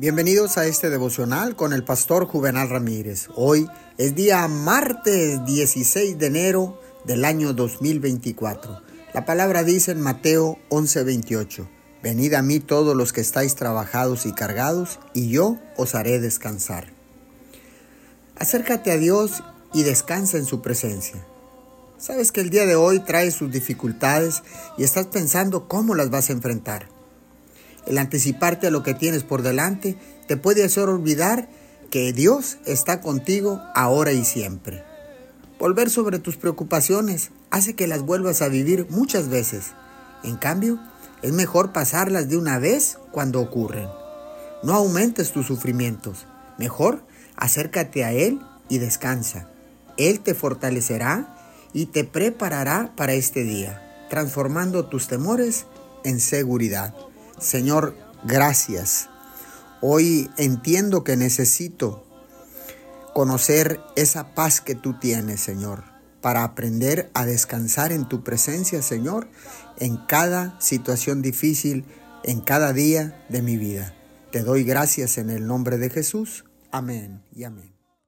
Bienvenidos a este devocional con el pastor Juvenal Ramírez. Hoy es día martes 16 de enero del año 2024. La palabra dice en Mateo 11:28, Venid a mí todos los que estáis trabajados y cargados, y yo os haré descansar. Acércate a Dios y descansa en su presencia. Sabes que el día de hoy trae sus dificultades y estás pensando cómo las vas a enfrentar. El anticiparte a lo que tienes por delante te puede hacer olvidar que Dios está contigo ahora y siempre. Volver sobre tus preocupaciones hace que las vuelvas a vivir muchas veces. En cambio, es mejor pasarlas de una vez cuando ocurren. No aumentes tus sufrimientos. Mejor acércate a Él y descansa. Él te fortalecerá y te preparará para este día, transformando tus temores en seguridad. Señor, gracias. Hoy entiendo que necesito conocer esa paz que tú tienes, Señor, para aprender a descansar en tu presencia, Señor, en cada situación difícil, en cada día de mi vida. Te doy gracias en el nombre de Jesús. Amén y amén.